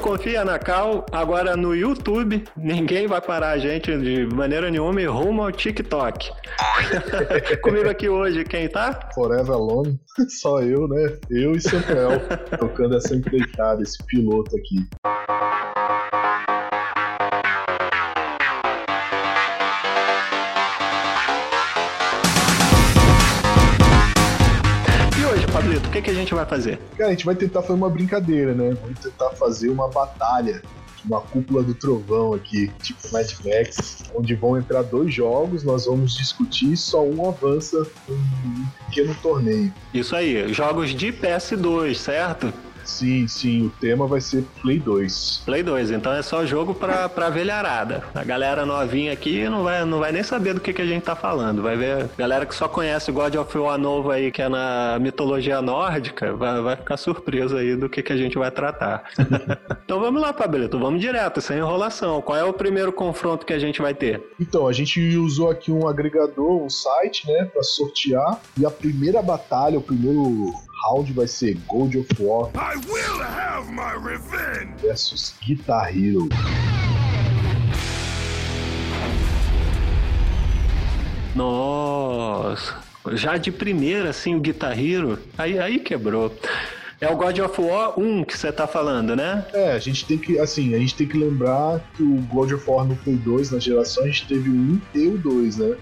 confia na Cal, agora no YouTube, ninguém vai parar a gente de maneira nenhuma e rumo ao TikTok. Comigo aqui hoje, quem tá? Forever Alone, só eu, né? Eu e Samuel, tocando essa empreitada, esse piloto aqui. O que, que a gente vai fazer? Cara, a gente vai tentar fazer uma brincadeira, né? Vamos tentar fazer uma batalha uma cúpula do trovão aqui, tipo Mad Max, onde vão entrar dois jogos, nós vamos discutir, só um avança um pequeno torneio. Isso aí, jogos de PS2, certo? Sim, sim, o tema vai ser Play 2. Play 2, então é só jogo pra, pra velharada. A galera novinha aqui não vai, não vai nem saber do que, que a gente tá falando. Vai ver, galera que só conhece o God of War novo aí, que é na mitologia nórdica, vai, vai ficar surpreso aí do que, que a gente vai tratar. então vamos lá, Pablito, vamos direto, sem enrolação. Qual é o primeiro confronto que a gente vai ter? Então, a gente usou aqui um agregador, um site, né, pra sortear. E a primeira batalha, o primeiro round vai ser Gold of War versus Guitar Hero. Nossa, já de primeira, assim, o Guitar Hero, aí, aí quebrou. É o God of War 1 que você tá falando, né? É, a gente tem que, assim, a gente tem que lembrar que o God of War no Play 2, na geração, a gente teve o 1 e o 2, né?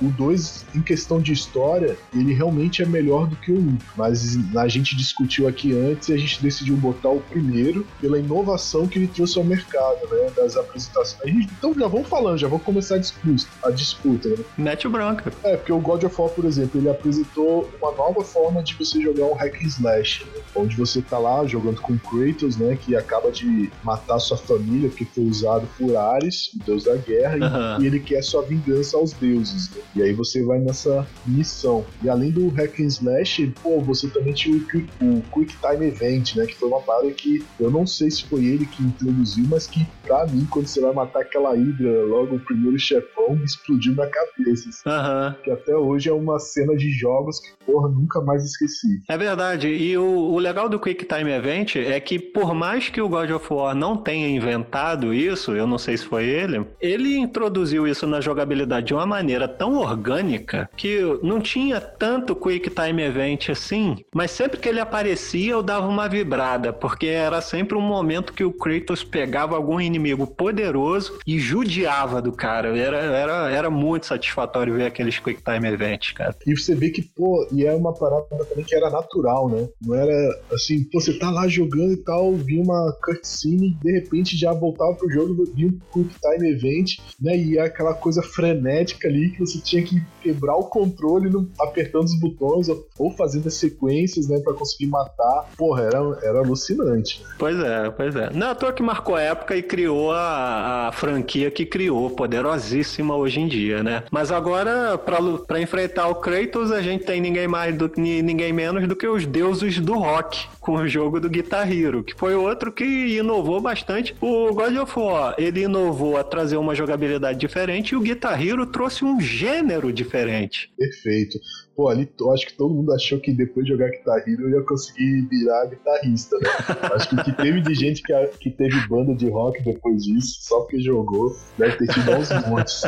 Uhum. O 2, em questão de história, ele realmente é melhor do que o 1. Mas a gente discutiu aqui antes e a gente decidiu botar o primeiro pela inovação que ele trouxe ao mercado, né? Das apresentações. Então já vamos falando, já vamos começar a disputa, a disputa né? Mete o branco. É, porque o God of War, por exemplo, ele apresentou uma nova forma de você jogar um hack and slash, né? Onde você tá lá jogando com Kratos, né, que acaba de matar sua família porque foi usado por Ares, o deus da guerra, uhum. e, ele quer sua vingança aos deuses. Né? E aí você vai nessa missão. E além do hack and slash, pô, você também tinha o, o Quick Time Event, né, que foi uma parada que eu não sei se foi ele que introduziu, mas que pra mim, quando você vai matar aquela hidra, logo o primeiro chefão, explodiu na cabeça. Assim. Uhum. Que até hoje é uma cena de jogos que, porra, nunca mais esqueci. É verdade. E o, o legal do Quick Time Event é que, por mais que o God of War não tenha inventado isso, eu não sei se foi ele, ele introduziu isso na jogabilidade de uma maneira tão orgânica que não tinha tanto Quick Time Event assim, mas sempre que ele aparecia eu dava uma vibrada, porque era sempre um momento que o Kratos pegava algum inimigo poderoso e judiava do cara. Era, era, era muito satisfatório ver aqueles Quick Time Events, cara. E você vê que, pô, é uma parada também que era natural, né? Não era assim, você tá lá jogando e tal, vinha uma cutscene de repente já voltava pro jogo e um Quick Time Event, né? E é aquela coisa frenética ali que você tinha que quebrar o controle no, apertando os botões ou, ou fazendo as sequências, né, pra conseguir matar. Porra, era, era alucinante. Pois é, pois é. Não à toa que marcou a época e criou a, a franquia que criou, poderosíssima hoje em dia, né? Mas agora, para enfrentar o Kratos, a gente tem ninguém mais do ninguém menos do que os deuses do rock com o jogo do Guitar Hero, que foi outro que inovou bastante. O God of War, ele inovou a trazer uma jogabilidade diferente e o Guitar Hero trouxe um gênero diferente. Perfeito. Pô, ali eu acho que todo mundo achou que depois de jogar Guitar Hero eu ia conseguir virar guitarrista, né? acho que o que teve de gente que, que teve banda de rock depois disso, só porque jogou, deve ter tido uns montes.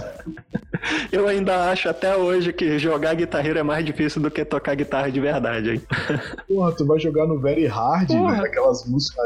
Eu ainda acho até hoje que jogar Guitar Hero é mais difícil do que tocar guitarra de verdade, hein? Porra, tu vai jogar no Very Hard, né? Aquelas músicas,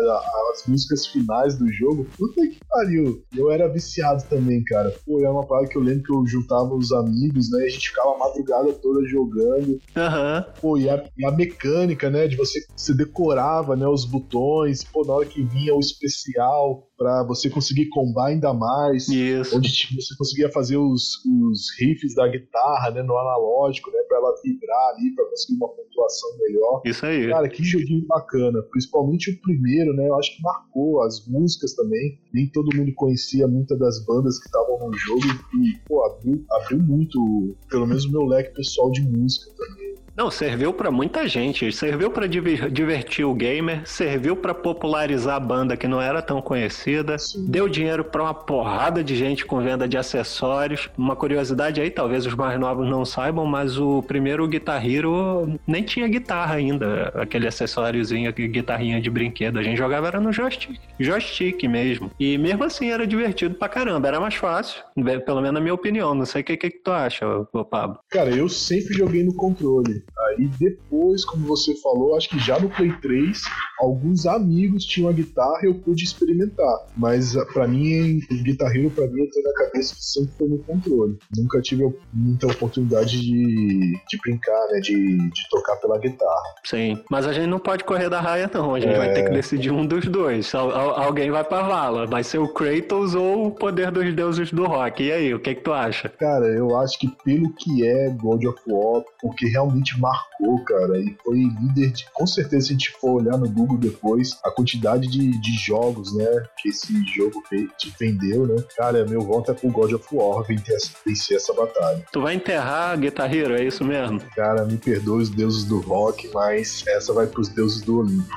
as músicas finais do jogo. Puta que pariu. Eu era viciado também, cara. Pô, é uma parada que eu lembro que eu juntava os amigos, né? E a gente ficava a madrugada toda jogando jogando. Uhum. Pô, e a, e a, mecânica, né? De você, você decorava né, os botões, pô, na hora que vinha o especial, para você conseguir combar ainda mais. Isso. Onde tipo, você conseguia fazer os, os riffs da guitarra, né, no analógico, né, para ela vibrar ali, para conseguir uma pontuação melhor. Isso aí. Cara, que joguinho bacana. Principalmente o primeiro, né, eu acho que marcou as músicas também. Nem todo mundo conhecia muitas das bandas que estavam no jogo e, pô, abriu, abriu muito, pelo menos o meu leque pessoal de música também. Não, serviu para muita gente. Serviu para divertir o gamer, serviu para popularizar a banda que não era tão conhecida, Sim. deu dinheiro para uma porrada de gente com venda de acessórios. Uma curiosidade aí, talvez os mais novos não saibam, mas o primeiro Guitar Hero nem tinha guitarra ainda, aquele acessóriozinho, guitarrinha de brinquedo. A gente jogava era no joystick, joystick mesmo. E mesmo assim era divertido pra caramba, era mais fácil, pelo menos na minha opinião. Não sei o que, que, que tu acha, Pablo. Cara, eu sempre joguei no controle. Aí depois, como você falou, acho que já no Play 3, alguns amigos tinham a guitarra e eu pude experimentar. Mas ah, para mim, Guitar Hero, pra mim, eu tenho na cabeça que sempre foi no controle. Nunca tive muita oportunidade de, de brincar, né? De, de tocar pela guitarra. Sim, mas a gente não pode correr da raia, não. A gente é... vai ter que decidir um dos dois. alguém vai pra vala. Vai ser o Kratos ou o poder dos deuses do rock. E aí, o que, que tu acha? Cara, eu acho que pelo que é God of War, porque realmente marcou, cara, e foi líder de. Com certeza, se a gente for olhar no Google depois, a quantidade de, de jogos, né, que esse jogo te vendeu, né? Cara, meu voto é pro God of War vencer essa, vencer essa batalha. Tu vai enterrar Guitar Hero, é isso mesmo? Cara, me perdoe os deuses do rock, mas essa vai pros deuses do Olimpo.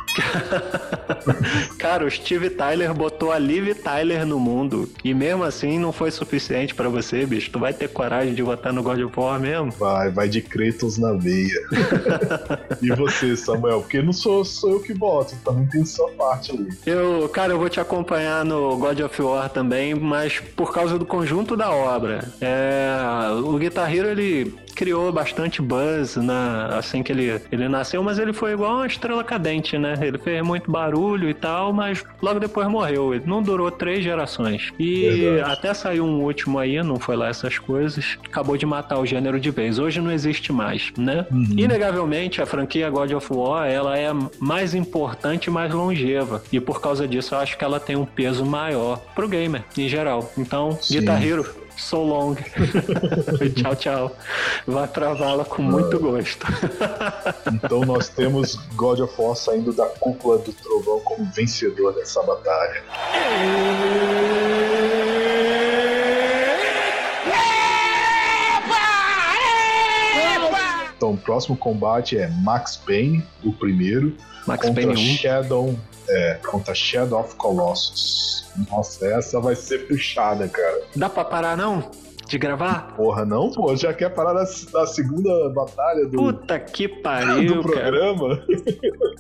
cara, o Steve Tyler botou a Liv Tyler no mundo e mesmo assim não foi suficiente para você, bicho. Tu vai ter coragem de votar no God of War mesmo? Vai, vai de Kratos na veia. E você, Samuel? Porque não sou, sou eu que voto, também tem sua parte ali. Eu, cara, eu vou te acompanhar no God of War também, mas por causa do conjunto da obra. É, o Guitar Hero, ele criou bastante buzz na, assim que ele, ele nasceu, mas ele foi igual uma estrela cadente, né? Ele fez muito barulho e tal, mas logo depois morreu. Ele não durou três gerações. E até saiu um último aí, não foi lá essas coisas, acabou de matar o gênero de vez. Hoje não existe mais, né? Uhum. Inegavelmente, a franquia God of War, ela é mais importante e mais longeva. E por causa disso, eu acho que ela tem um peso maior pro gamer, em geral. Então, Sim. Guitar Hero, so long. tchau, tchau. Vai pra vala com muito gosto. então nós temos God of War saindo da cúpula do trovão como vencedor dessa batalha. Então, o próximo combate é Max Payne, o primeiro, Max contra Payne 1. Shadow, é, contra Shadow of Colossus. Nossa, essa vai ser puxada, cara. Dá pra parar, não? De gravar? Porra, não, pô. Já quer parar na, na segunda batalha do. Puta que pariu. do programa?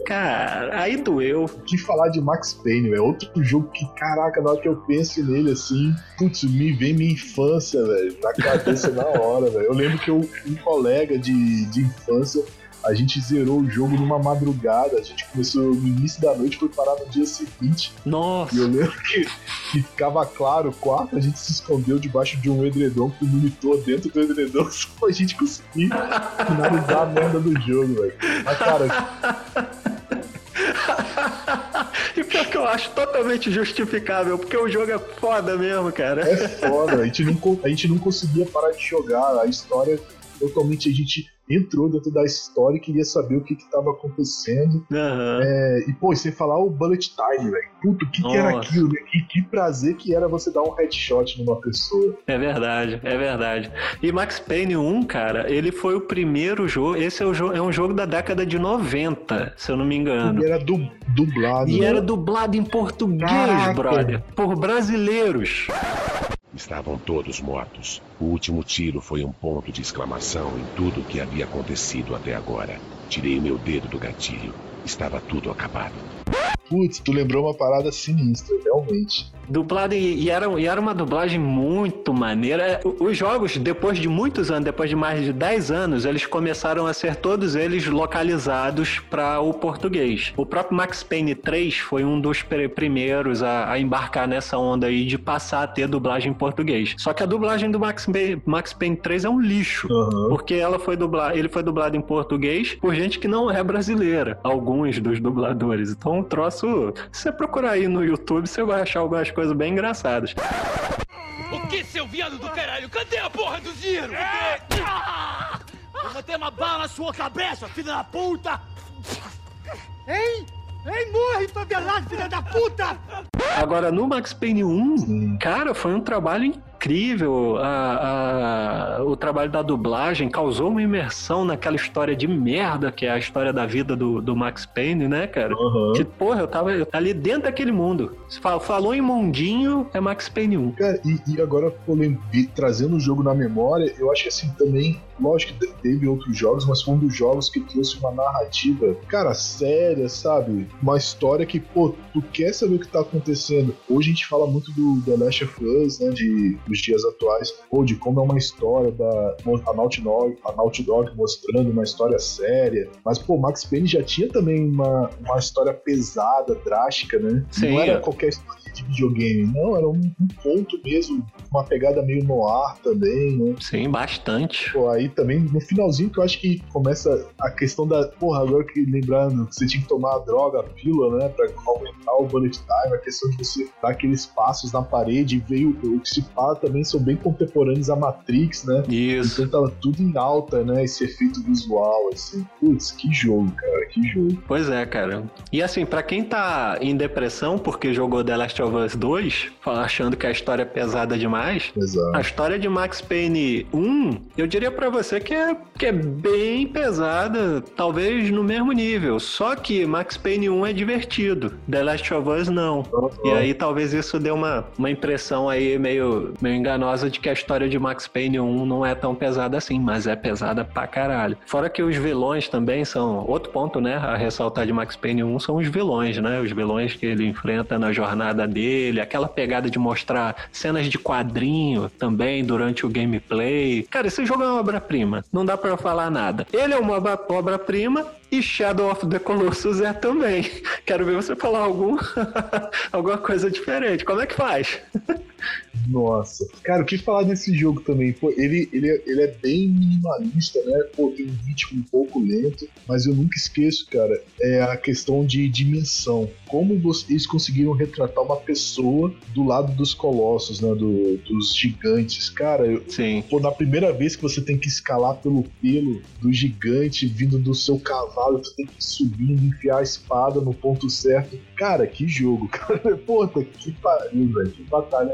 Cara. cara, aí doeu. Que falar de Max Payne, é outro jogo que, caraca, na hora que eu penso nele assim, putz, me vem minha infância, velho, na cabeça na hora, velho. Eu lembro que eu, um colega de, de infância a gente zerou o jogo numa madrugada, a gente começou no início da noite, foi parar no dia seguinte. Nossa! E eu lembro que, que ficava claro o quarto, a gente se escondeu debaixo de um edredom com o monitor dentro do edredom, só pra gente conseguir finalizar a merda do jogo, velho. Mas, cara. E pior que eu acho totalmente justificável, porque o jogo é foda mesmo, cara. É foda, a gente não, a gente não conseguia parar de jogar, a história totalmente a gente entrou dentro da história e queria saber o que estava acontecendo. Uhum. É, e, pô, sem falar o Bullet Time, velho. Puto, o que, que, era aquilo? E que prazer que era você dar um headshot numa pessoa. É verdade, é verdade. E Max Payne 1, cara, ele foi o primeiro jogo. Esse é, o jogo, é um jogo da década de 90, se eu não me engano. E era du dublado. E né? era dublado em português, Caraca. brother. Por brasileiros. Estavam todos mortos. O último tiro foi um ponto de exclamação em tudo o que havia acontecido até agora. Tirei meu dedo do gatilho. Estava tudo acabado. Putz, tu lembrou uma parada sinistra, realmente. Dublado e, era, e era uma dublagem muito maneira. É, os jogos, depois de muitos anos, depois de mais de 10 anos, eles começaram a ser todos eles localizados para o português. O próprio Max Payne 3 foi um dos primeiros a, a, embarcar nessa onda aí de passar a ter dublagem em português. Só que a dublagem do Max, Payne, Max Payne 3 é um lixo, uhum. porque ela foi ele foi dublado em português por gente que não é brasileira, alguns dos dubladores. Então, o troço, se você procurar aí no YouTube, você vai achar algumas coisas bem engraçadas. O que, seu viado do caralho? Cadê a porra do Ziro? É. Eu vou ter uma bala na sua cabeça, filha da puta! Hein? Hein, morre, favelado, filha da puta! Agora, no Max Payne 1, cara, foi um trabalho incrível a, a, o trabalho da dublagem, causou uma imersão naquela história de merda que é a história da vida do, do Max Payne, né, cara? Uhum. Que, porra, eu tava ali dentro daquele mundo. Falou em mundinho, é Max Payne 1. Cara, e, e agora, trazendo o jogo na memória, eu acho que assim também Lógico que teve outros jogos, mas foi um dos jogos que trouxe uma narrativa, cara, séria, sabe? Uma história que, pô, tu quer saber o que tá acontecendo. Hoje a gente fala muito do The Last of Us, né, de, dos dias atuais, ou de como é uma história da a Naughty Dog, a Naughty Dog mostrando uma história séria. Mas, pô, Max Payne já tinha também uma, uma história pesada, drástica, né? Sim, Não era é. qualquer história de videogame. Não, era um, um, ponto mesmo, uma pegada meio no ar também, né? Sim, bastante. Pô, aí também no finalzinho que eu acho que começa a questão da. Porra, agora que lembrando que você tinha que tomar a droga, a pílula, né? Pra aumentar o bullet time, a questão de você dar aqueles passos na parede e veio. O que se fala também são bem contemporâneos à Matrix, né? Isso. Então tava tudo em alta, né? Esse efeito visual, assim. Putz, que jogo, cara, que jogo. Pois é, cara. E assim, para quem tá em depressão porque jogou The Last of Us 2, achando que a história é pesada demais, Exato. a história de Max Payne 1, eu diria para você que é, que é bem pesada, talvez no mesmo nível. Só que Max Payne 1 é divertido, The Last of Us não. E aí talvez isso dê uma, uma impressão aí meio, meio enganosa de que a história de Max Payne 1 não é tão pesada assim, mas é pesada pra caralho. Fora que os vilões também são outro ponto, né, a ressaltar de Max Payne 1 são os vilões, né? Os vilões que ele enfrenta na jornada dele, aquela pegada de mostrar cenas de quadrinho também durante o gameplay. Cara, esse jogo é uma obra-prima, não dá para falar nada. Ele é uma obra-prima e Shadow of the Colossus é também. Quero ver você falar algum, alguma coisa diferente. Como é que faz? Nossa. Cara, o que falar desse jogo também? Pô, ele, ele, é, ele é bem minimalista, né? Pô, tem um ritmo um pouco lento, mas eu nunca esqueço, cara, é a questão de dimensão. Como vocês conseguiram retratar uma pessoa do lado dos colossos, né? Do, dos gigantes. Cara, eu, Sim. Pô, na primeira vez que você tem que escalar pelo pelo do gigante vindo do seu cavalo, tu tem que ir subindo, enfiar a espada no ponto certo. Cara, que jogo, cara. Puta, que pariu, velho. Que batalha.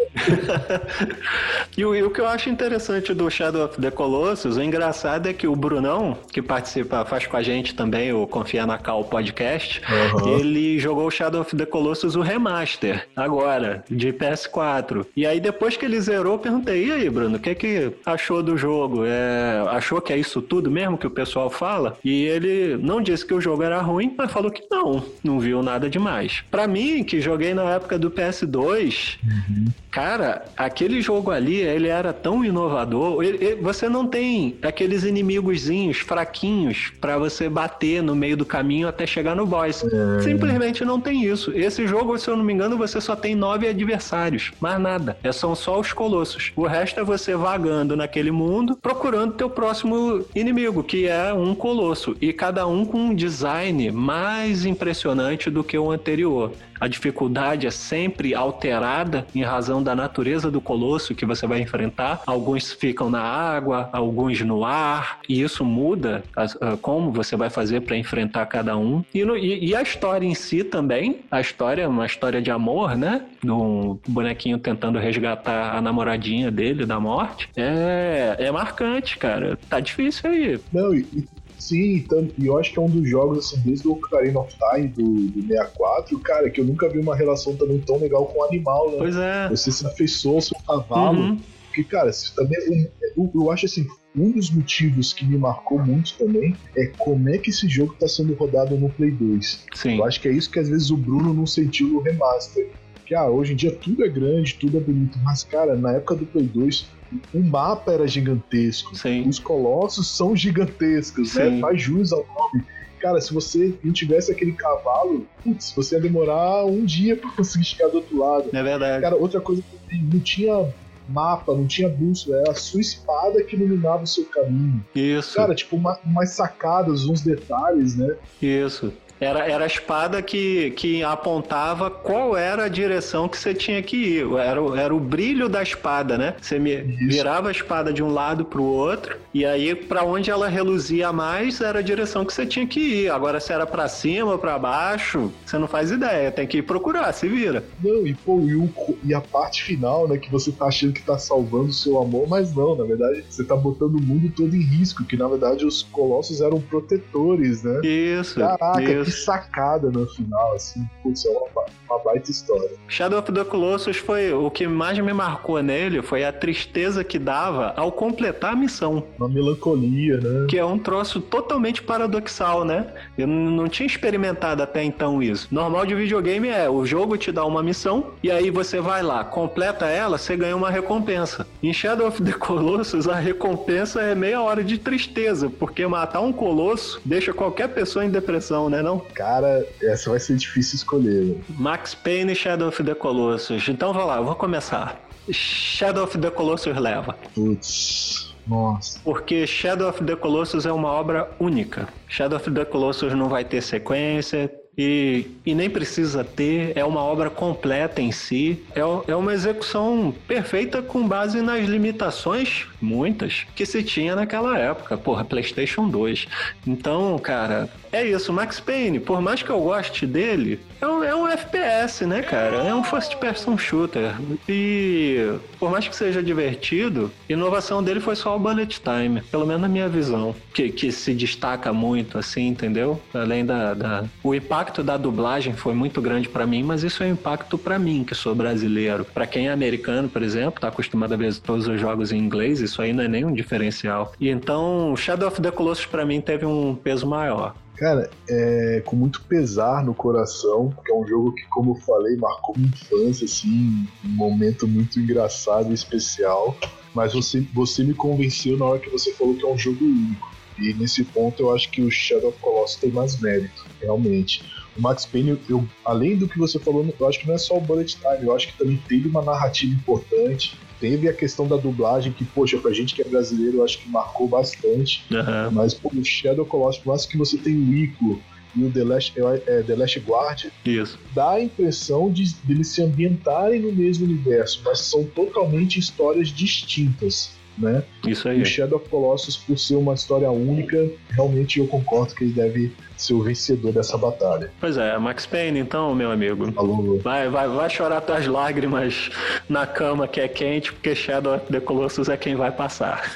e, o, e, o, que eu acho interessante do Shadow of the Colossus, o engraçado é que o Brunão, que participa, faz com a gente também o Confia na Cal podcast, uhum. ele jogou o Shadow of the Colossus o remaster, agora, de PS4. E aí depois que ele zerou, eu perguntei, e aí, Bruno, o que que achou do jogo? É, achou que é isso tudo mesmo que o pessoal fala? E ele não disse que o jogo era ruim, mas falou que não, não viu nada demais. Para mim, que joguei na época do PS2, uhum. Cara, aquele jogo ali, ele era tão inovador. Ele, ele, você não tem aqueles inimigozinhos fraquinhos para você bater no meio do caminho até chegar no boss. É. Simplesmente não tem isso. Esse jogo, se eu não me engano, você só tem nove adversários. Mais nada. É, são só os colossos. O resto é você vagando naquele mundo, procurando teu próximo inimigo, que é um colosso. E cada um com um design mais impressionante do que o anterior. A dificuldade é sempre alterada em razão da natureza do colosso que você vai enfrentar. Alguns ficam na água, alguns no ar, e isso muda ah, como você vai fazer para enfrentar cada um. E, no, e, e, a história em si também, a história é uma história de amor, né? Um bonequinho tentando resgatar a namoradinha dele da morte. É, é marcante, cara. Tá difícil aí. Não, e, Sim, tanto, e eu acho que é um dos jogos, assim, desde o Ocarina of Time do, do 64, cara, que eu nunca vi uma relação também tão legal com o animal, né? Pois é. Você se afeiçoou ao seu cavalo. Uhum. Porque, cara, também, eu, eu acho assim, um dos motivos que me marcou muito também é como é que esse jogo está sendo rodado no Play 2. Sim. Eu acho que é isso que às vezes o Bruno não sentiu no remaster. Que ah, hoje em dia tudo é grande, tudo é bonito, mas cara, na época do Play 2 o mapa era gigantesco. Sim. Os colossos são gigantescos, né? Sim. né? Faz jus ao nome. Cara, se você não tivesse aquele cavalo, putz, você ia demorar um dia para conseguir chegar do outro lado. É verdade. Cara, outra coisa que não tinha mapa, não tinha bússola, era a sua espada que iluminava o seu caminho. Isso. Cara, tipo, uma, umas sacadas, uns detalhes, né? Isso. Era, era a espada que, que apontava qual era a direção que você tinha que ir. Era, era o brilho da espada, né? Você me, virava a espada de um lado para o outro, e aí para onde ela reluzia mais era a direção que você tinha que ir. Agora, se era para cima ou para baixo, você não faz ideia. Tem que ir procurar, se vira. Não, e pô, e, o, e a parte final, né? Que você tá achando que tá salvando o seu amor, mas não, na verdade, você tá botando o mundo todo em risco, que na verdade os colossos eram protetores, né? Isso. Caraca, isso. Que sacada no final, assim, putz, é uma, uma baita história. Shadow of the Colossus foi o que mais me marcou nele foi a tristeza que dava ao completar a missão. Uma melancolia, né? Que é um troço totalmente paradoxal, né? Eu não tinha experimentado até então isso. Normal de videogame é o jogo te dá uma missão e aí você vai lá, completa ela, você ganha uma recompensa. Em Shadow of the Colossus, a recompensa é meia hora de tristeza, porque matar um colosso deixa qualquer pessoa em depressão, né não? Cara, essa vai ser difícil escolher. Né? Max Payne e Shadow of the Colossus. Então vou lá, eu vou começar. Shadow of the Colossus leva. Putz. Nossa. Porque Shadow of the Colossus é uma obra única. Shadow of the Colossus não vai ter sequência, e, e nem precisa ter, é uma obra completa em si, é, é uma execução perfeita com base nas limitações, muitas, que se tinha naquela época, porra, PlayStation 2. Então, cara, é isso, Max Payne, por mais que eu goste dele, é um, é um FPS, né, cara? É um first person shooter. E por mais que seja divertido, a inovação dele foi só o bullet time, pelo menos na minha visão, que, que se destaca muito, assim, entendeu? Além da, da... O impacto da dublagem foi muito grande para mim, mas isso é um impacto para mim, que sou brasileiro. Para quem é americano, por exemplo, tá acostumado a ver todos os jogos em inglês, isso aí não é nenhum diferencial. E então, Shadow of the Colossus para mim teve um peso maior. Cara, é com muito pesar no coração, porque é um jogo que, como eu falei, marcou minha infância, assim, um momento muito engraçado e especial. Mas você, você me convenceu na hora que você falou que é um jogo único. E nesse ponto eu acho que o Shadow of Colossus tem mais mérito, realmente. O Max Payne, eu, além do que você falou, eu acho que não é só o bullet time, eu acho que também teve uma narrativa importante. Teve a questão da dublagem, que, poxa, pra gente que é brasileiro, eu acho que marcou bastante. Uhum. Mas, pô, o Shadow Colossus, por mais que você tenha o Ico e o The Last, é, The Last Guard, Isso. dá a impressão de, de eles se ambientarem no mesmo universo, mas são totalmente histórias distintas. Né? Isso aí. E o Shadow of Colossus, por ser uma história única, realmente eu concordo que ele deve ser o vencedor dessa batalha. Pois é, Max Payne, então, meu amigo. Falou. Vai, vai, vai chorar tuas lágrimas na cama que é quente, porque Shadow of the Colossus é quem vai passar.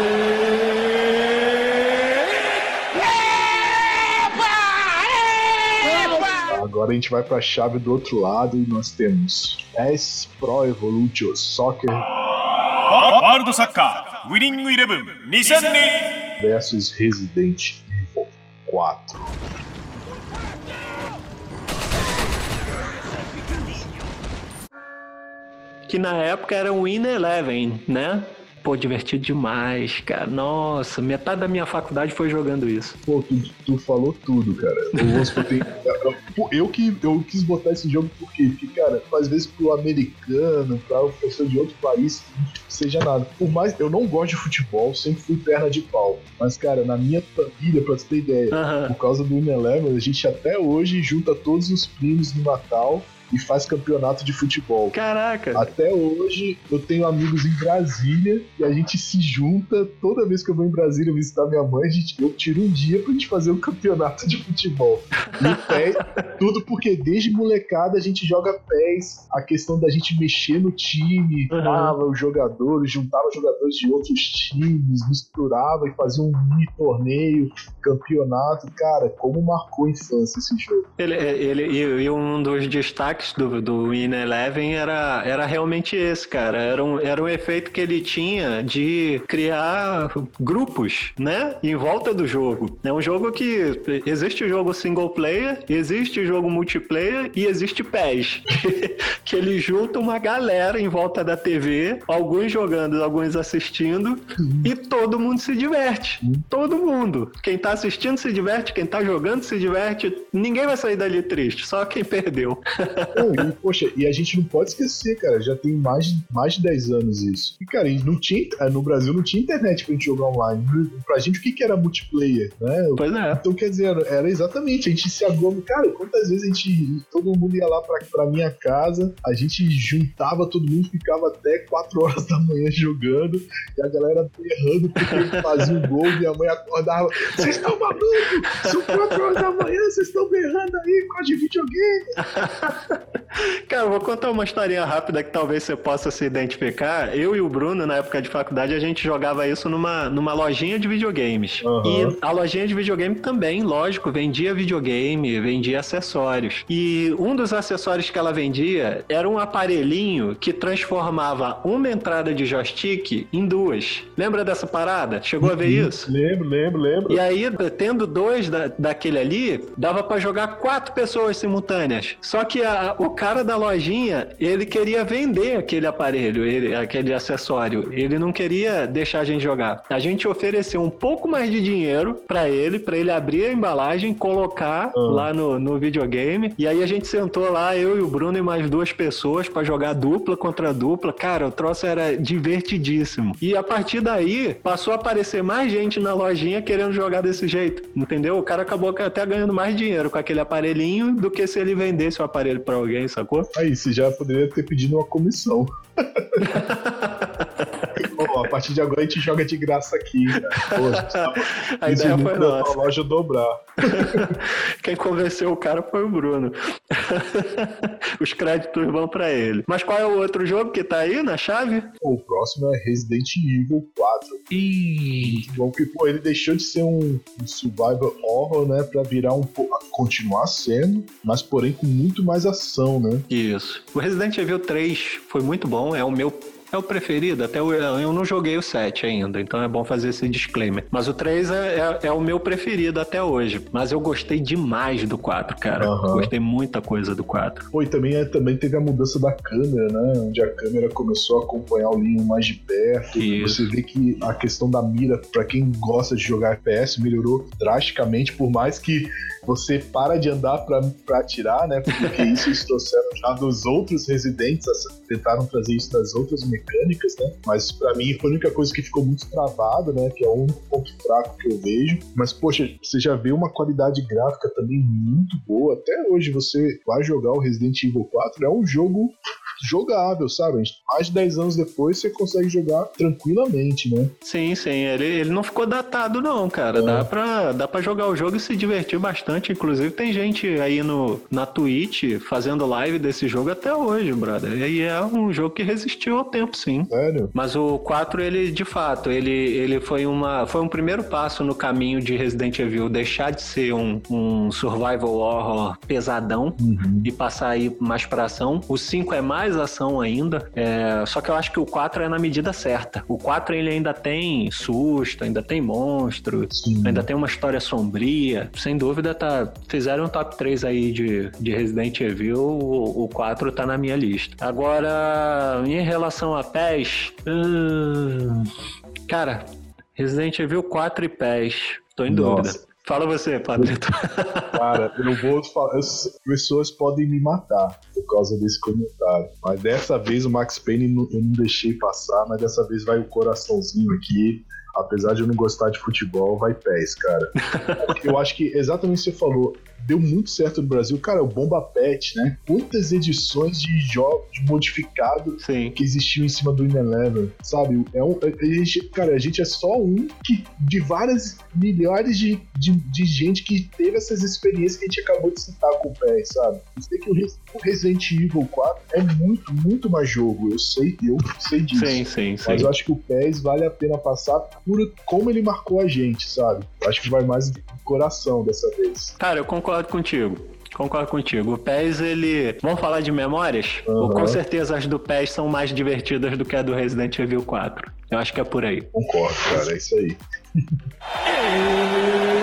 Agora a gente vai para a chave do outro lado e nós temos S Pro Evolution Soccer. World Soccer Winning Eleven 2002 versus Resident Evil 4. Que na época era o Win Eleven, né? Pô, divertido demais, cara. Nossa, metade da minha faculdade foi jogando isso. Pô, tu, tu falou tudo, cara. Eu, eu, eu, que, eu quis botar esse jogo porque, porque, cara, às vezes pro americano, pra uma pessoa de outro país, não seja nada. Por mais, eu não gosto de futebol, sempre fui perna de pau. Mas, cara, na minha família, pra você ter ideia, Aham. por causa do Unilever, a gente até hoje junta todos os primos no Natal e faz campeonato de futebol. Caraca. Até hoje eu tenho amigos em Brasília e a gente se junta toda vez que eu vou em Brasília visitar minha mãe, a gente, eu tiro um dia pra gente fazer um campeonato de futebol. No pé, tudo porque desde molecada a gente joga pés, a questão da gente mexer no time, Uhum. tava os jogadores, juntava jogadores de outros times, misturava e fazia um mini torneio, campeonato. Cara, como marcou a infância esse jogo. Ele, ele, e, e um dos destaques do, do Win Eleven era, era realmente esse, cara. Era um, era um efeito que ele tinha de criar grupos, né? Em volta do jogo. É um jogo que existe o jogo single player, existe o jogo multiplayer e existe PES. que ele junta uma galera em volta da TV, alguns jogando, alguns assistindo, e todo mundo se diverte. Todo mundo. Quem tá assistindo se diverte, quem tá jogando se diverte. Ninguém vai sair dali triste, só quem perdeu. E, poxa, e a gente não pode esquecer, cara, já tem mais, mais de 10 anos isso. E, cara, não tinha, eh, no Brasil não tinha internet pra gente jogar online. Pra gente, o que, que era multiplayer, né? Pois é. Então, quer dizer, era exatamente, a gente se aglomera. Cara, quantas vezes a gente, todo mundo ia lá pra, pra minha casa, a gente juntava todo mundo, ficava até 4 horas da manhã jogando, e a galera berrando porque fazia um gol, minha mãe acordava, vocês estão malucos? São 4 horas da manhã, vocês estão berrando aí a de videogame. Cara, eu vou contar uma historinha rápida que talvez você possa se identificar. Eu e o Bruno, na época de faculdade, a gente jogava isso numa, numa lojinha de videogames. Uhum. E a lojinha de videogame também, lógico, vendia videogame, vendia acessórios. E um dos acessórios que ela vendia era um aparelhinho que transformava uma entrada de joystick em duas. Lembra dessa parada? Chegou a ver isso? Lembro, lembro, lembro. E aí, tendo dois da, daquele ali, dava pra jogar quatro pessoas simultâneas. Só que a- o cara da lojinha, ele queria vender aquele aparelho, ele- aquele acessório. Ele não queria deixar a gente jogar. A gente ofereceu um pouco mais de dinheiro pra ele, pra ele abrir a embalagem, colocar Ah. lá no, no videogame. E aí a gente sentou lá, eu e o Bruno e mais duas pessoas pra jogar dupla contra dupla. Cara, o troço era divertidíssimo. E a partir daí, passou a aparecer mais gente na lojinha querendo jogar desse jeito, entendeu? O cara acabou até ganhando mais dinheiro com aquele aparelhinho do que se ele vendesse o aparelho pra alguém, sacou? Aí, você já poderia ter pedido uma comissão. Pô, a partir de agora a gente joga de graça aqui. Pô, a tá A ideia foi nossa. loja dobrar. Quem convenceu o cara foi o Bruno. Os créditos vão pra ele. Mas qual é o outro jogo que tá aí na chave? O próximo é Resident Evil 4. Ih, Muito bom, porque pô, ele deixou de ser um, um survival horror, né, pra virar um continuar sendo, mas porém com muito mais ação, né? Isso. O Resident Evil 3 foi muito bom, é o meu. É o preferido, até o, eu não joguei o 7 ainda, então é bom fazer esse disclaimer. Mas o 3 é, é, é o meu preferido até hoje. Mas eu gostei demais do 4, cara. Aham. Gostei muita coisa do 4. Pô, e também, é, também teve a mudança da câmera, né? Onde a câmera começou a acompanhar o Leon mais de perto. Isso. Você vê que a questão da mira, pra quem gosta de jogar FPS, melhorou drasticamente, por mais que você para de andar pra, pra atirar, né? Porque isso eles trouxeram já dos outros residentes, tentaram trazer isso das outras mecânicas, né? Mas pra mim foi a única coisa que ficou muito travada, né? Que é único ponto fraco que eu vejo. Mas, poxa, você já vê uma qualidade gráfica também muito boa. Até hoje você vai jogar o Resident Evil 4, é um jogo jogável, sabe? Mais de 10 anos depois você consegue jogar tranquilamente, né? Sim, sim, ele, ele não ficou datado, não, cara. É. Dá, pra, dá pra jogar o jogo e se divertir bastante. Inclusive, tem gente aí no, na Twitch fazendo live desse jogo até hoje, brother. E é um jogo que resistiu ao tempo, sim. Sério? Mas o 4, ele, de fato, ele, ele foi, uma, foi um primeiro passo no caminho de Resident Evil deixar de ser um, um survival horror pesadão Uhum. e passar aí mais pra ação. O 5 é mais ação ainda, é, só que eu acho que o 4 é na medida certa. O 4 ele ainda tem susto, ainda tem monstro, Sim. ainda tem uma história sombria. Sem dúvida, tá, fizeram um top 3 aí de, de Resident Evil, o, o 4 tá na minha lista. Agora, em relação a PES, hum, cara, Resident Evil 4 e PES, tô em Nossa. dúvida. Fala você, Pablito. Cara, eu vou falar. sei- pessoas podem me matar por causa desse comentário. Mas dessa vez o Max Payne eu não deixei passar, mas dessa vez vai o coraçãozinho aqui. Apesar de eu não gostar de futebol, vai pés, cara. Eu acho que exatamente o que você falou. Deu muito certo no Brasil. Cara, o Bomba Pet, né? Quantas edições de jogos modificados Sim. que existiu em cima do Eleven, sabe? É um, a gente, cara, a gente é só um que, de várias milhares de, de, de gente que teve essas experiências que a gente acabou de citar com o pé, sabe? Eu sei que o, o Resident Evil 4 é muito, muito mais jogo. Eu sei, eu sei disso. Sim, sim, sim. Mas eu acho que o PES vale a pena passar como ele marcou a gente, sabe? Acho que vai mais do coração dessa vez. Cara, eu concordo contigo. Concordo contigo. O PES, ele. Vamos falar de memórias? Aham. Com certeza as do PES são mais divertidas do que a do Resident Evil 4. Eu acho que é por aí. Concordo, cara, é isso aí.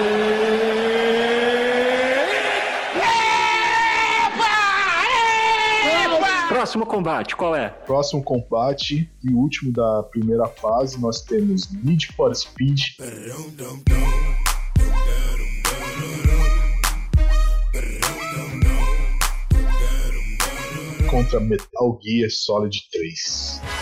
Próximo combate, qual é? Próximo combate e último da primeira fase, nós temos Need for Speed contra Metal Gear Solid 3.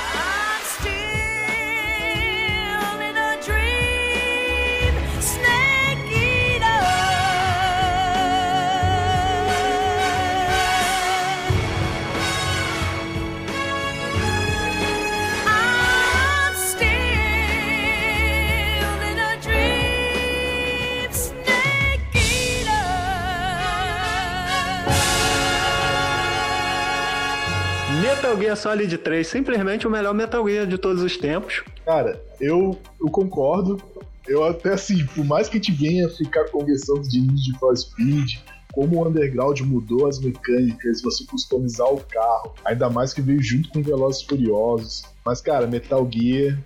Metal Gear Solid 3, simplesmente o melhor Metal Gear de todos os tempos. Cara, eu, eu concordo. Eu até assim, por mais que a gente venha ficar conversando de Need for Speed, como o Underground mudou as mecânicas, você customizar o carro, ainda mais que veio junto com Velozes Furiosos. Mas, cara, Metal Gear,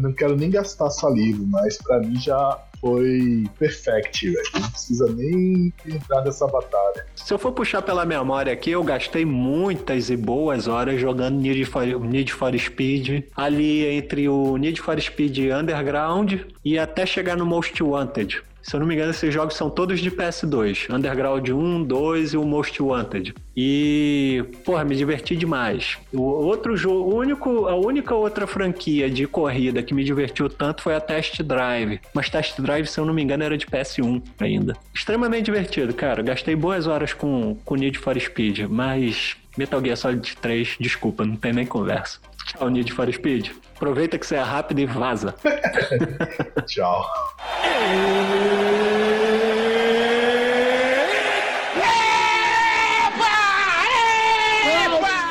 não quero nem gastar saliva, mas para mim já foi perfect, velho. Não precisa nem entrar nessa batalha. Se eu for puxar pela memória aqui, eu gastei muitas e boas horas jogando Need for, Need for Speed, ali entre o Need for Speed Underground e até chegar no Most Wanted. Se eu não me engano, esses jogos são todos de PS2. Underground 1, 2 e o Most Wanted. E, porra, me diverti demais. O outro jogo, o único, a única outra franquia de corrida que me divertiu tanto foi a Test Drive. Mas Test Drive, se eu não me engano, era de PS1 ainda. Extremamente divertido, cara. Gastei boas horas com, com Need for Speed, mas Metal Gear Solid 3, desculpa, não tem nem conversa. Tchau, Need for Speed. Aproveita que você é rápido e vaza. Tchau.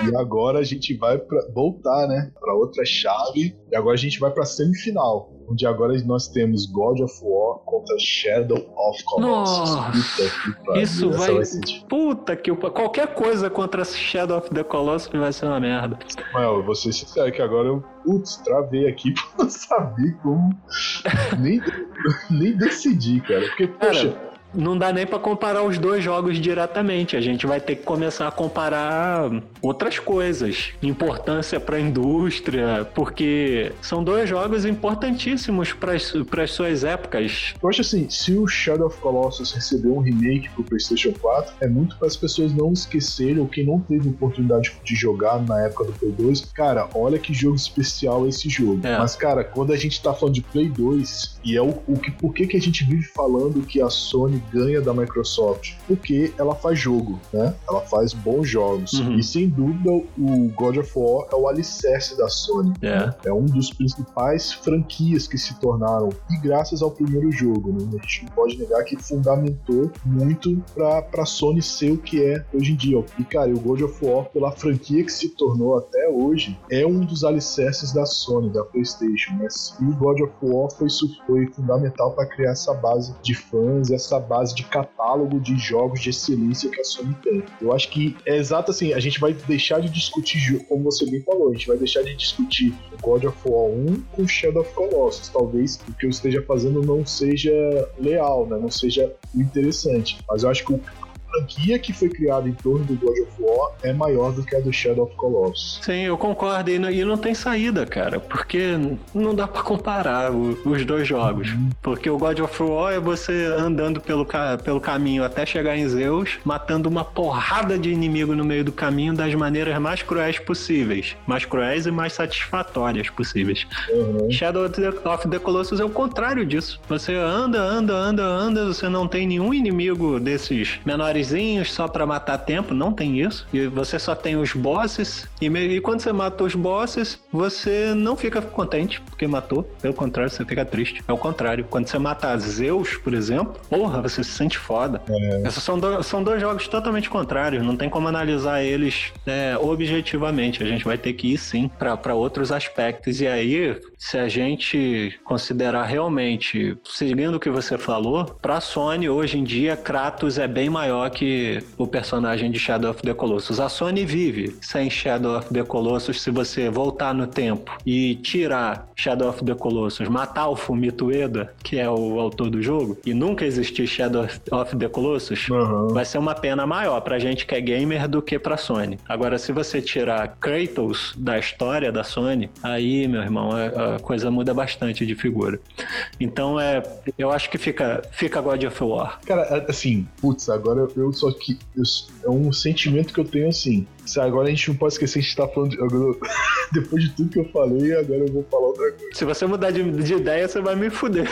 E agora a gente vai para voltar, né, para outra chave. E agora a gente vai para semifinal, onde agora nós temos God of War contra Shadow of Colossus. Nossa, isso vai, vai ser... puta que qualquer coisa contra Shadow of the Colossus vai ser uma merda. Mas eu vou ser sincero que agora eu putz, travei aqui pra não saber como nem, nem decidir, cara. Porque, poxa, cara, não dá nem para comparar os dois jogos diretamente. A gente vai ter que começar a comparar outras coisas, importância para a indústria, porque são dois jogos importantíssimos para as suas épocas. Eu acho assim, se o Shadow of Colossus recebeu um remake pro PlayStation 4, é muito para as pessoas não esquecerem ou quem não teve oportunidade de jogar na época do Play 2. Cara, olha que jogo especial esse jogo. É. Mas cara, quando a gente tá falando de Play 2 e é o, o que por que que a gente vive falando que a Sony ganha da Microsoft? Porque ela faz jogo, né? Ela faz bons jogos. Uhum. E sem dúvida, o God of War é o alicerce da Sony. É. é um dos principais franquias que se tornaram. E graças ao primeiro jogo, né? A gente não pode negar que fundamentou muito pra, pra Sony ser o que é hoje em dia. E, cara, o God of War, pela franquia que se tornou até hoje, é um dos alicerces da Sony, da PlayStation. Mas e o God of War foi, foi fundamental para criar essa base de fãs, essa base base de catálogo de jogos de excelência que a Sony tem. Eu acho que é exato assim, a gente vai deixar de discutir, como você bem falou, a gente vai deixar de discutir God of War 1 com Shadow of Colossus. Talvez o que eu esteja fazendo não seja leal, né? não seja interessante. Mas eu acho que o franquia que foi criada em torno do God of War é maior do que a do Shadow of Colossus. Sim, eu concordo. E não, e não tem saída, cara, porque não dá para comparar o, os dois jogos. Uhum. Porque o God of War é você andando pelo, pelo caminho até chegar em Zeus, matando uma porrada de inimigo no meio do caminho das maneiras mais cruéis possíveis. Mais cruéis e mais satisfatórias possíveis. Uhum. Shadow of the, of the Colossus é o contrário disso. Você anda, anda, anda, anda, você não tem nenhum inimigo desses menores só para matar tempo, não tem isso. E você só tem os bosses. E, e quando você mata os bosses, você não fica contente porque matou. Pelo contrário, você fica triste. É o contrário. Quando você mata Zeus, por exemplo, porra, você se sente foda. É. Esses são, do, são dois jogos totalmente contrários. Não tem como analisar eles é, objetivamente. A gente vai ter que ir sim para outros aspectos. E aí, se a gente considerar realmente, seguindo o que você falou, pra Sony hoje em dia, Kratos é bem maior que o personagem de Shadow of the Colossus. A Sony vive sem Shadow of the Colossus se você voltar no tempo e tirar Shadow of the Colossus, matar o Fumito Ueda, que é o autor do jogo, e nunca existir Shadow of the Colossus, uhum. vai ser uma pena maior pra gente que é gamer do que pra Sony. Agora, se você tirar Kratos da história da Sony, aí, meu irmão, a, coisa muda bastante de figura. Então, é, eu acho que fica, fica God of War. Cara, assim, putz, agora eu só que eu, é um sentimento que eu tenho assim. Agora a gente não pode esquecer, a gente tá falando de. agora- Depois de tudo que eu falei, agora eu vou falar outra coisa. Se você mudar de, de ideia, você vai me fuder.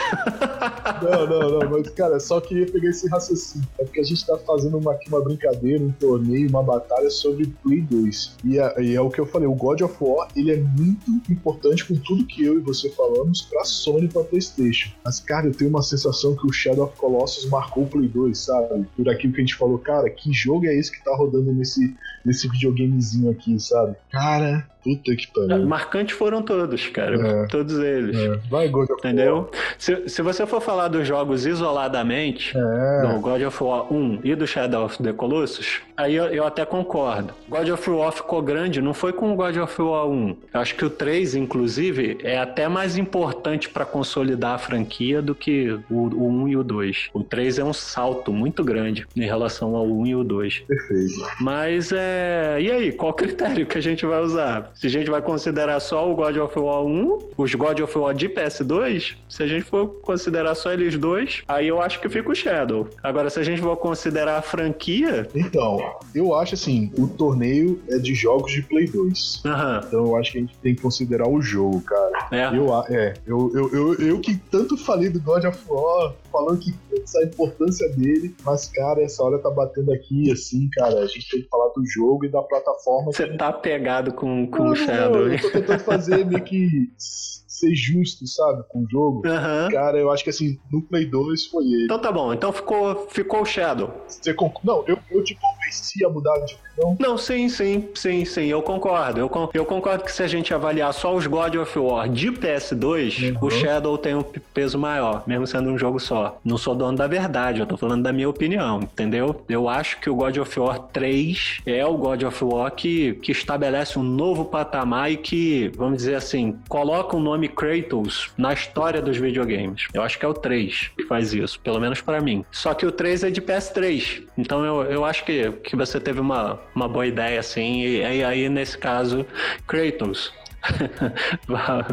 Não, não, não, mas cara, só queria pegar esse raciocínio. É porque a gente tá fazendo uma, aqui uma brincadeira, um torneio, uma batalha sobre Play 2. E é, e é o que eu falei, o God of War, ele é muito importante com tudo que eu e você falamos pra Sony e pra Playstation. Mas, cara, eu tenho uma sensação que o Shadow of Colossus marcou o Play 2, sabe? Por aquilo que a gente falou, cara, que jogo é esse que tá rodando nesse, nesse videogamezinho aqui, sabe? Cara, puta que pariu. Marcantes foram todos, cara. É. Todos eles. É, vai, God of War. Entendeu? Se, se você for falar dos jogos isoladamente, É. do God of War 1 e do Shadow of the Colossus, aí eu, eu até concordo. God of War ficou grande, não foi com o God of War 1. Eu acho que o 3, inclusive, é até mais importante pra consolidar a franquia do que o, o 1 e o 2. O 3 é um salto muito grande em relação ao 1 e o 2. Perfeito. Mas é. E aí, qual critério que a gente vai usar? Se a gente vai considerar só o God of War 1, os God of War de PS2, se a gente for considerar só eles dois, aí eu acho que fica o Shadow. Agora, se a gente for considerar a franquia. Então, eu acho assim, o torneio é de jogos de Play 2. Aham, Então eu acho que a gente tem que considerar o jogo, cara. é. Eu, é, eu, eu, eu, eu que tanto falei do God of War, falando que putz, a importância dele, mas, cara, essa hora tá batendo aqui, assim, cara, a gente tem que falar do jogo e da plataforma. Você tá pegado com, com Não, o Shadow. não, eu tô tentando fazer meio que ser justo, sabe, com o jogo. Aham. Cara, eu acho que assim, no Play 2 foi ele. Então tá bom, então ficou, ficou o Shadow. Você conc- Não, eu, eu te convenci a mudar de opinião. Não, sim, sim, sim, sim, eu concordo. Eu, con- eu concordo que se a gente avaliar só os God of War de PS2, Uhum. o Shadow tem um peso maior, mesmo sendo um jogo só. Não sou dono da verdade, eu tô falando da minha opinião, entendeu? Eu acho que o God of War 3 é o God of War que, que estabelece um novo patamar e que, vamos dizer assim, coloca o nome Kratos na história dos videogames. Eu acho que é o 3 que faz isso, pelo menos pra mim. Só que o 3 é de PS3, então eu, eu acho que, que você teve uma, uma boa ideia assim, e aí, aí nesse caso, Kratos. vai,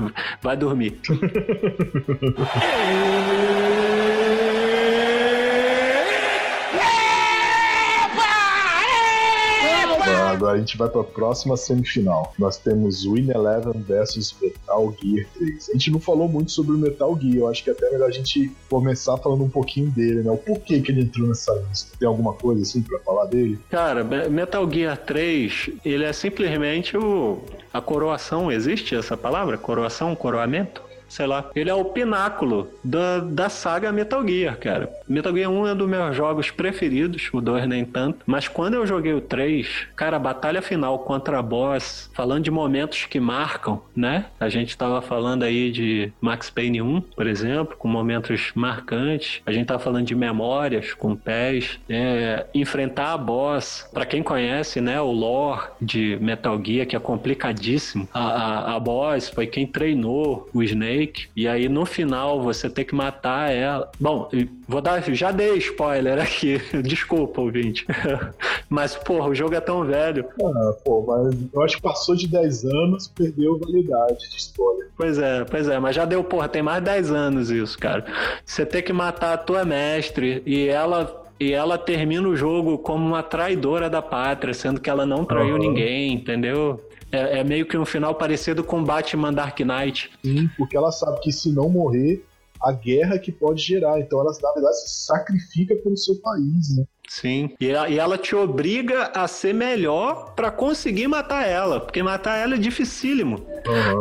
vai dormir. a gente vai pra próxima semifinal. Nós temos Win Eleven versus Metal Gear 3. A gente não falou muito sobre o Metal Gear, eu acho que é até melhor a gente começar falando um pouquinho dele, né? O porquê que ele entrou nessa lista. Tem alguma coisa assim pra falar dele? Cara, Me- Metal Gear 3, ele é simplesmente o a coroação, existe essa palavra? Coroação, coroamento? Sei lá. Ele é o pináculo da, da saga Metal Gear, cara. Metal Gear 1 é um dos meus jogos preferidos, o 2 nem tanto. Mas quando eu joguei o 3, cara, a batalha final contra a boss, falando de momentos que marcam, né? A gente tava falando aí de Max Payne 1, por exemplo, com momentos marcantes. A gente tava falando de memórias com pés. É, enfrentar a boss, pra quem conhece, né, o lore de Metal Gear, que é complicadíssimo. A, a, a boss foi quem treinou o Snake. E aí no final você tem que matar ela. Bom, vou dar. Já dei spoiler aqui. Desculpa, ouvinte. Mas, porra, o jogo é tão velho. Ah, pô, mas eu acho que passou de 10 anos, perdeu validade de spoiler. Pois é, pois é, mas já deu, porra, tem mais de 10 anos isso, cara. Você tem que matar a tua mestre e ela. E ela termina o jogo como uma traidora da pátria, sendo que ela não traiu Aham. ninguém, entendeu? É, é meio que um final parecido com Batman Dark Knight. Sim, porque ela sabe que se não morrer, a guerra que pode gerar. Então ela, na verdade, se sacrifica pelo seu país, né? Sim. E ela, e ela te obriga a ser melhor pra conseguir matar ela, porque matar ela é dificílimo.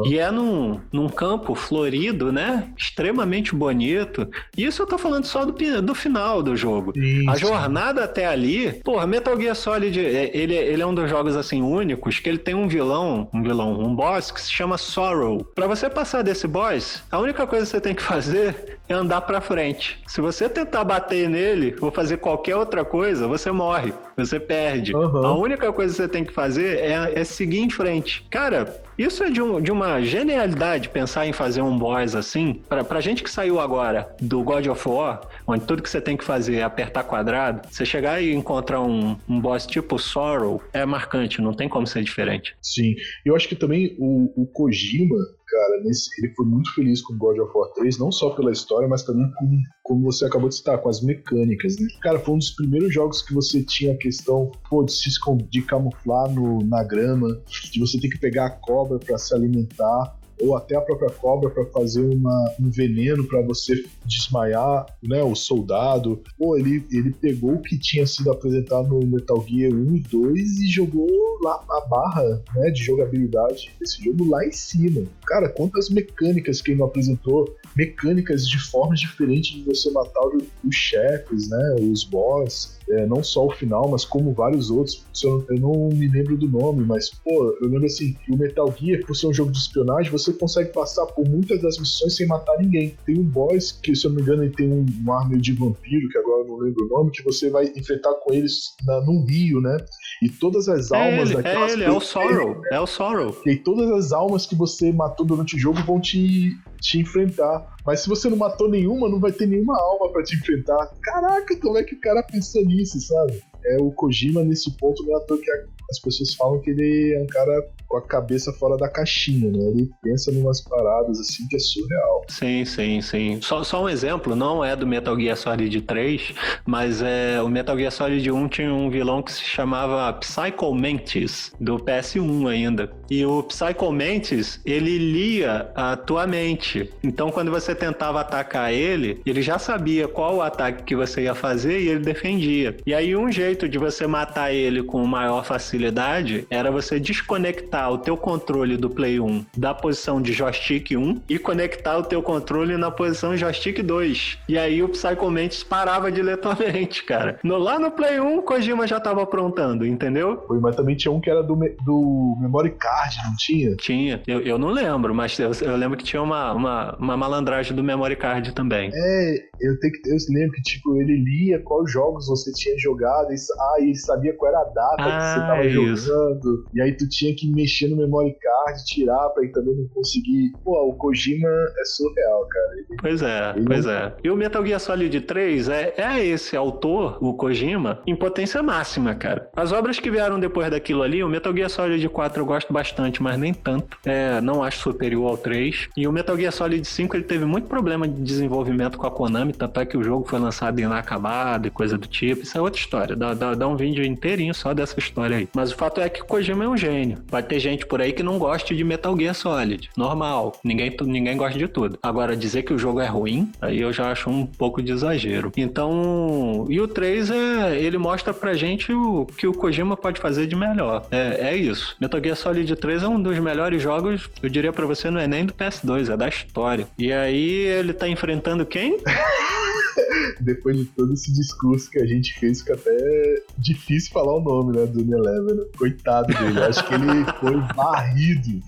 E é num, num campo florido, né? Extremamente bonito. E isso eu tô falando só do, do final do jogo. A Isso. jornada até ali, porra, Metal Gear Solid, é- ele, ele é um dos jogos assim únicos que ele tem um vilão, um vilão, um boss que se chama Sorrow. Pra você passar desse boss, a única coisa que você tem que fazer é andar pra frente. Se você tentar bater nele ou fazer qualquer outra coisa, você morre, você perde. Aham. A única coisa que você tem que fazer é, é seguir em frente. Cara, isso é de, um- de uma genialidade pensar em fazer um boss assim. Pra, pra gente que saiu agora do God of War, onde tudo que você tem que fazer é apertar quadrado, você chegar e encontrar um, um boss tipo Sorrow é marcante, não tem como ser diferente. Sim. Eu acho que também o, o Kojima, cara, nesse, ele foi muito feliz com God of War 3, não só pela história, mas também com, como você acabou de citar, com as mecânicas, né? Cara, foi um dos primeiros jogos que você tinha a questão, pô, de se de camuflar no, na grama, de você ter que pegar a cobra para se alimentar ou até a própria cobra para fazer uma, um veneno para você desmaiar né, o soldado. Pô, ele, ele pegou o que tinha sido apresentado no Metal Gear 1 e 2 e jogou lá a barra né, de jogabilidade desse jogo lá em cima. Cara, quantas mecânicas que ele não apresentou, mecânicas de formas diferentes de você matar os chefes, né, os boss é, não só o final, mas como vários outros. Eu, não me lembro do nome, mas, pô, eu lembro assim, que o Metal Gear, por ser um jogo de espionagem, você consegue passar por muitas das missões sem matar ninguém. Tem um boss que, se eu não me engano, ele tem um, um ar meio de vampiro, que agora eu não lembro o nome, que você vai enfrentar com eles na, num rio, né? E todas as é almas é ele. É ele, é o Sorrow. É o Sorrow. E todas as almas que você matou durante o jogo vão te, te enfrentar. Mas se você não matou nenhuma, não vai ter nenhuma alma para te enfrentar. Caraca, como é que o cara pensa nisso, sabe? É o Kojima nesse ponto, não é à toa que as pessoas falam que ele é um cara com a cabeça fora da caixinha, né? Ele pensa em umas paradas assim que é surreal. Sim, sim, sim. Só, só um exemplo, não é do Metal Gear Solid 3, mas é o Metal Gear Solid 1 tinha um vilão que se chamava Psycho Mantis, do PS1 ainda. E o Psycho Mantis, ele lia a tua mente. Então quando você tentava atacar ele, ele já sabia qual o ataque que você ia fazer e ele defendia. E aí um jeito de você matar ele com maior facilidade era você desconectar conectar o teu controle do Play 1 da posição de joystick 1 e conectar o teu controle na posição joystick 2. E aí o Psycho Mantis parava diretamente, cara. No, lá no Play 1, Kojima já tava aprontando, entendeu? Foi, mas também tinha um que era do, do Memory Card, não tinha? Tinha. Eu, eu não lembro, mas eu, eu lembro que tinha uma, uma, uma malandragem do Memory Card também. É, eu, tenho que, eu lembro que, tipo, ele lia quais jogos você tinha jogado, e, ah, ele sabia qual era a data ah, que você tava é jogando, e aí tu tinha que mexer mexer no memory card, tirar pra ele também não conseguir. Pô, o Kojima é surreal, cara. Ele, pois é, pois não... é. E o Metal Gear Solid 3 é, é esse autor, o Kojima, em potência máxima, cara. As obras que vieram depois daquilo ali, o Metal Gear Solid 4 eu gosto bastante, mas nem tanto. É, não acho superior ao 3. E o Metal Gear Solid 5 ele teve muito problema de desenvolvimento com a Konami, tanto é que o jogo foi lançado inacabado e coisa do tipo. Isso é outra história. Dá, dá, dá um vídeo inteirinho só dessa história aí. Mas o fato é que Kojima é um gênio. Vai ter gente por aí que não goste de Metal Gear Solid. Normal. Ninguém, ninguém gosta de tudo. Agora, dizer que o jogo é ruim, aí eu já acho um pouco de exagero. Então, e o 3 é, ele mostra pra gente o que o Kojima pode fazer de melhor. É, é isso. Metal Gear Solid 3 é um dos melhores jogos, eu diria para você, não é nem do PS2, é da história. E aí ele tá enfrentando quem? Depois de todo esse discurso que a gente fez, fica até difícil falar o nome, né, do Unilever. Coitado dele. Acho que ele foi varrido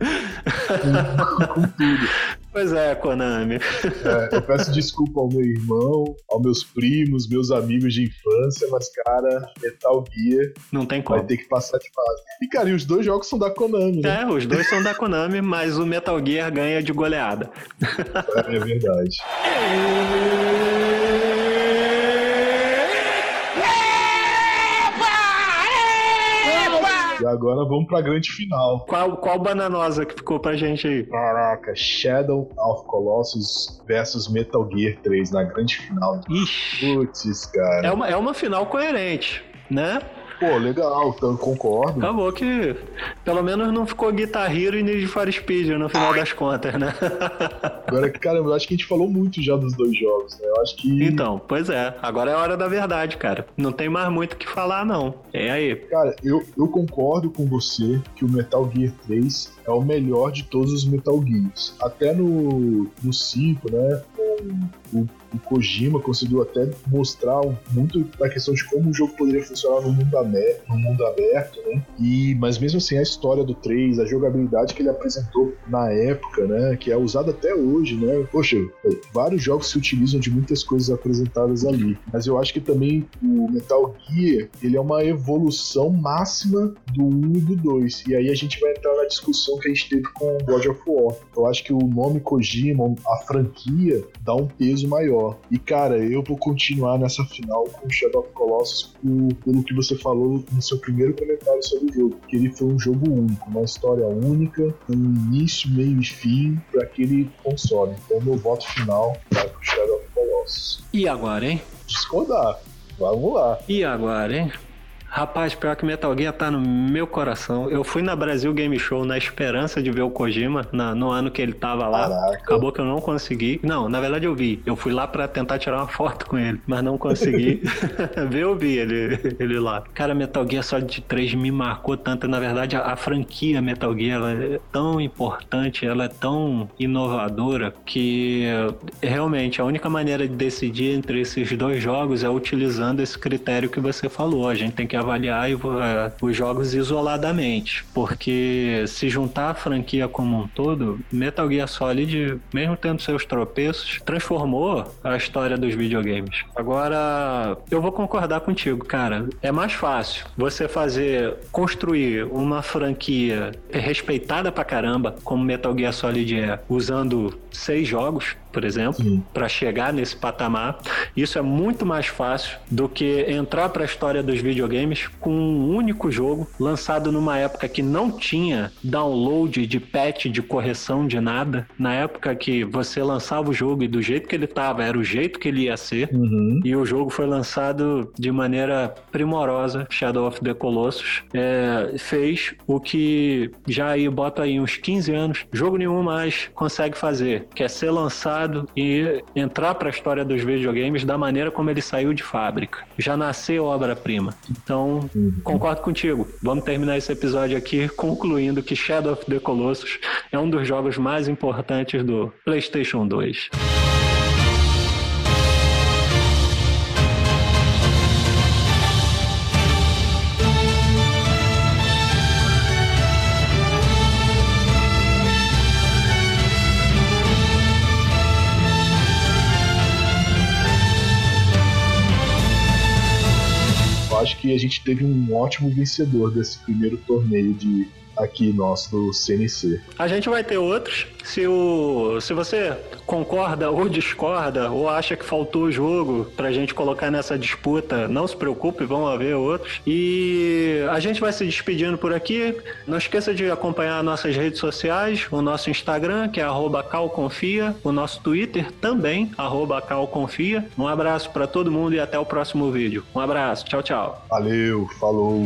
com, tudo. Pois é, Konami. É, eu peço desculpa ao meu irmão, aos meus primos, meus amigos de infância, mas, cara, Metal Gear. Não tem como. Vai ter que passar de fase. E, cara, e os dois jogos são da Konami, né? É, os dois são da Konami, mas o Metal Gear ganha de goleada. É, é verdade. E agora vamos pra grande final. Qual, qual bananosa que ficou pra gente aí? Caraca, Shadow of Colossus versus Metal Gear 3 na grande final. Ixi. Putz, cara. É uma, é uma final coerente, né? Pô, legal, então concordo. Acabou que pelo menos não ficou Guitar Hero e Need for Speed no final das contas, né? Agora, caramba, eu acho que a gente falou muito já dos dois jogos, né? Eu acho que. Então, pois é. Agora é a hora da verdade, cara. Não tem mais muito o que falar, não. É aí. Cara, eu, eu concordo com você que o Metal Gear 3 é o melhor de todos os Metal Gears. Até no, no 5, né? O, o Kojima conseguiu até mostrar muito da questão de como o jogo poderia funcionar no mundo aberto, no mundo aberto né? E, mas mesmo assim, a história do 3, a jogabilidade que ele apresentou na época, né? Que é usada até hoje, né? Poxa, vários jogos se utilizam de muitas coisas apresentadas ali. Mas eu acho que também o Metal Gear, ele é uma evolução máxima do 1 e do 2. E aí a gente vai entrar na discussão que a gente teve com God of War. Eu acho que o nome Kojima, a franquia, dá um peso maior. E cara, eu vou continuar nessa final com Shadow of Colossus por, pelo que você falou no seu primeiro comentário sobre o jogo, porque ele foi um jogo único, uma história única, um início, meio e fim para aquele console. Então meu voto final vai pro Shadow of Colossus. E agora, hein? Discordar. Vamos lá. E agora, hein? Rapaz, pior que Metal Gear tá no meu coração. Eu fui na Brasil Game Show na esperança de ver o Kojima na, no ano que ele tava lá. Caraca. Acabou que eu não consegui. Não, na verdade eu vi. Eu fui lá pra tentar tirar uma foto com ele, mas não consegui. ver, eu vi ele, ele lá. Cara, Metal Gear Solid 3 me marcou tanto. Na verdade, a, a franquia Metal Gear é tão importante, ela é tão inovadora que realmente a única maneira de decidir entre esses dois jogos é utilizando esse critério que você falou. A gente tem que avaliar uh, os jogos isoladamente, porque se juntar a franquia como um todo, Metal Gear Solid, mesmo tendo seus tropeços, transformou a história dos videogames. Agora, eu vou concordar contigo, cara. É mais fácil você fazer, construir uma franquia respeitada pra caramba, como Metal Gear Solid é, usando seis jogos, por exemplo, para chegar nesse patamar. Isso é muito mais fácil do que entrar para a história dos videogames com um único jogo lançado numa época que não tinha download de patch, de correção de nada. Na época que você lançava o jogo e do jeito que ele estava era o jeito que ele ia ser. Uhum. E o jogo foi lançado de maneira primorosa. Shadow of the Colossus é, fez o que já aí bota aí uns 15 anos, jogo nenhum mais consegue fazer, que é ser lançado e entrar para a história dos videogames da maneira como ele saiu de fábrica. Já nasceu obra-prima. Então, concordo contigo. Vamos terminar esse episódio aqui concluindo que Shadow of the Colossus é um dos jogos mais importantes do PlayStation 2. Que a gente teve um ótimo vencedor desse primeiro torneio de aqui nosso do CNC. A gente vai ter outros. Se, o, se você concorda ou discorda, ou acha que faltou jogo pra gente colocar nessa disputa, não se preocupe, vão haver outros. E a gente vai se despedindo por aqui. Não esqueça de acompanhar nossas redes sociais, o nosso Instagram, que é arroba calconfia, o nosso Twitter também, arroba calconfia. Um abraço para todo mundo e até o próximo vídeo. Um abraço, tchau, tchau. Valeu, falou!